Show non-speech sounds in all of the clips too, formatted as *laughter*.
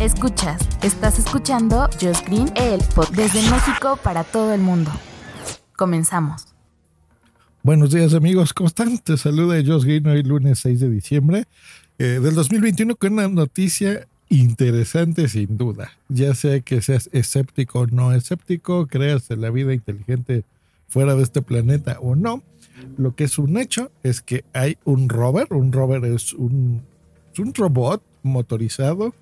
Escuchas, estás escuchando Just Green, el pod desde México para todo el mundo. Comenzamos. Buenos días amigos, ¿cómo están? Te saluda Josh Green hoy lunes 6 de diciembre eh, del 2021 con una noticia interesante sin duda. Ya sea que seas escéptico o no escéptico, creas en la vida inteligente fuera de este planeta o no, lo que es un hecho es que hay un rover, un rover es un, es un robot motorizado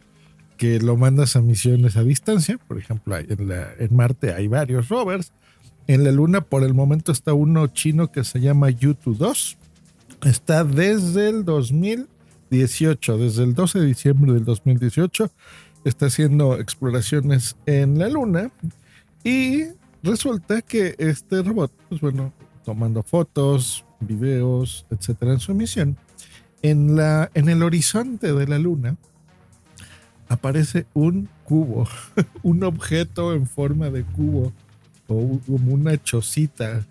que lo mandas a misiones a distancia, por ejemplo, en, Marte hay varios rovers, en la Luna por el momento está uno chino que se llama Yutu-2, está desde el 2018, desde el 12 de diciembre del 2018, está haciendo exploraciones en la Luna y resulta que este robot, pues bueno, tomando fotos, videos, etcétera, en su misión, en, la, en el horizonte de la Luna aparece un cubo, *laughs* un objeto en forma de cubo o como una chocita.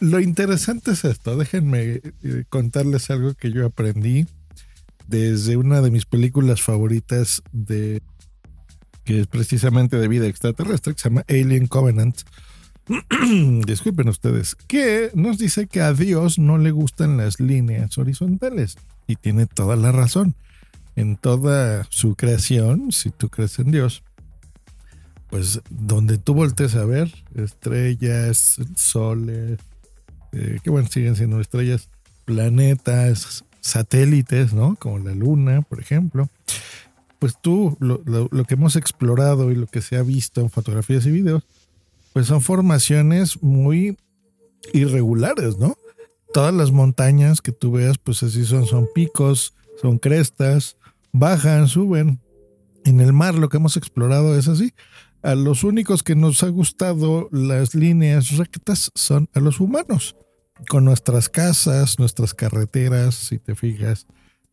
Lo interesante es esto, déjenme eh, contarles algo que yo aprendí desde una de mis películas favoritas de que es precisamente de vida extraterrestre, que se llama Alien Covenant. *clears throat* Disculpen ustedes, que nos dice que a Dios no le gustan las líneas horizontales. Y tiene toda la razón. En toda su creación, si tú crees en Dios, pues donde tú voltees a ver, estrellas, soles, eh, que bueno, siguen siendo estrellas, planetas, satélites, ¿no? Como la luna, por ejemplo pues tú, lo, que hemos explorado y lo que se ha visto en fotografías y videos, pues son formaciones muy irregulares, ¿no? Todas las montañas que tú veas, pues así son, son picos, son crestas, bajan, suben. En el mar lo que hemos explorado es así. A los únicos que nos ha gustado las líneas rectas son a los humanos. Con nuestras casas, nuestras carreteras, si te fijas,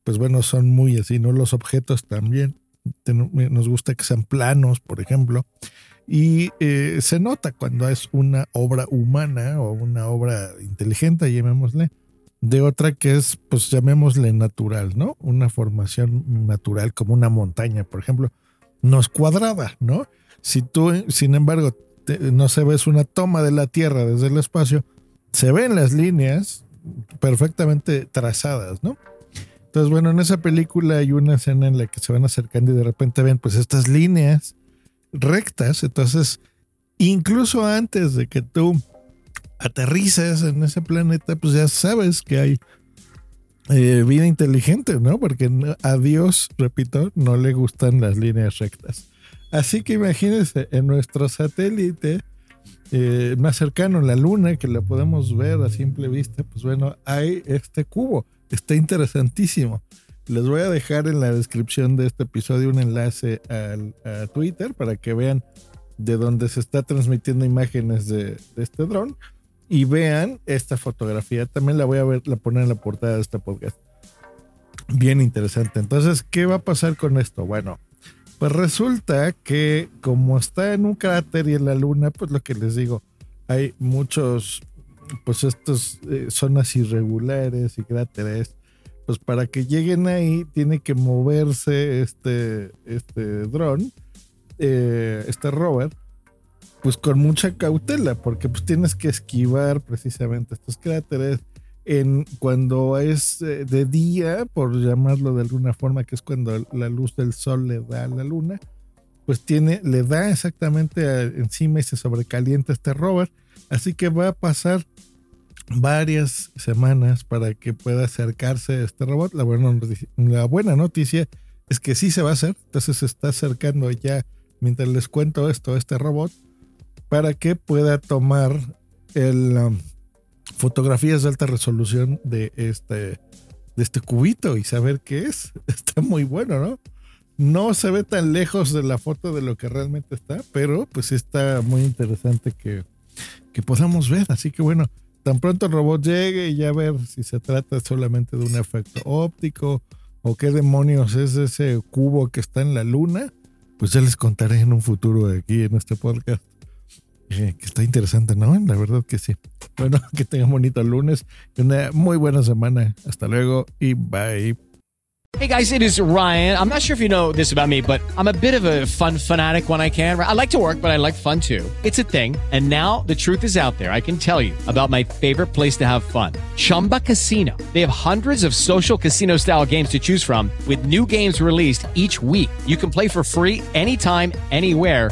pues bueno, son muy así, ¿no? Los objetos también. Nos gusta que sean planos, por ejemplo. Y eh, se nota cuando es una obra humana o una obra inteligente, llamémosle, de otra que es, pues llamémosle natural, ¿no? Una formación natural como una montaña, por ejemplo, no es cuadrada, ¿no? Si tú, sin embargo, no se ves una toma de la Tierra desde el espacio, se ven las líneas perfectamente trazadas, ¿no? Entonces, bueno, en esa película hay una escena en la que se van acercando y de repente ven pues estas líneas rectas. Entonces, incluso antes de que tú aterrices en ese planeta, pues ya sabes que hay eh, vida inteligente, ¿no? Porque a Dios, repito, no le gustan las líneas rectas. Así que imagínense, en nuestro satélite eh, más cercano, la Luna, que la podemos ver a simple vista, pues bueno, hay este cubo. Está interesantísimo. Les voy a dejar en la descripción de este episodio un enlace al, a Twitter para que vean de dónde se está transmitiendo imágenes de, este dron y vean esta fotografía. También la voy a ver, la poner en la portada de este podcast. Bien interesante. Entonces, ¿qué va a pasar con esto? Bueno, pues resulta que como está en un cráter y en la luna, pues lo que les digo, hay muchos pues estas eh, zonas irregulares y cráteres, pues para que lleguen ahí tiene que moverse este, este dron, eh, este rover, pues con mucha cautela, porque pues tienes que esquivar precisamente estos cráteres. En, cuando es eh, de día, por llamarlo de alguna forma, que es cuando la luz del sol le da a la luna, pues tiene, le da exactamente encima y se sobrecalienta este rover. Así que va a pasar varias semanas para que pueda acercarse a este robot. La buena, la buena noticia es que sí se va a hacer. Entonces se está acercando ya, mientras les cuento esto, este robot, para que pueda tomar el, um, fotografías de alta resolución de este, de este cubito y saber qué es. *laughs* Está muy bueno, ¿no? no se ve tan lejos de la foto de lo que realmente está, pero pues está muy interesante que, que podamos ver. Así que bueno, tan pronto el robot llegue y ya ver si se trata solamente de un efecto óptico o qué demonios es ese cubo que está en la luna, pues ya les contaré en un futuro aquí en este podcast. Eh, que está interesante, ¿no? La verdad que sí. Bueno, *laughs* que tengan bonito lunes y una muy buena semana. Hasta luego y bye. Hey guys, it is Ryan. I'm not sure if you know this about me, but I'm a bit of a fun fanatic when I can. I like to work, but I like fun too. It's a thing. And now the truth is out there. I can tell you about my favorite place to have fun Chumba Casino. They have hundreds of social casino style games to choose from, with new games released each week. You can play for free anytime, anywhere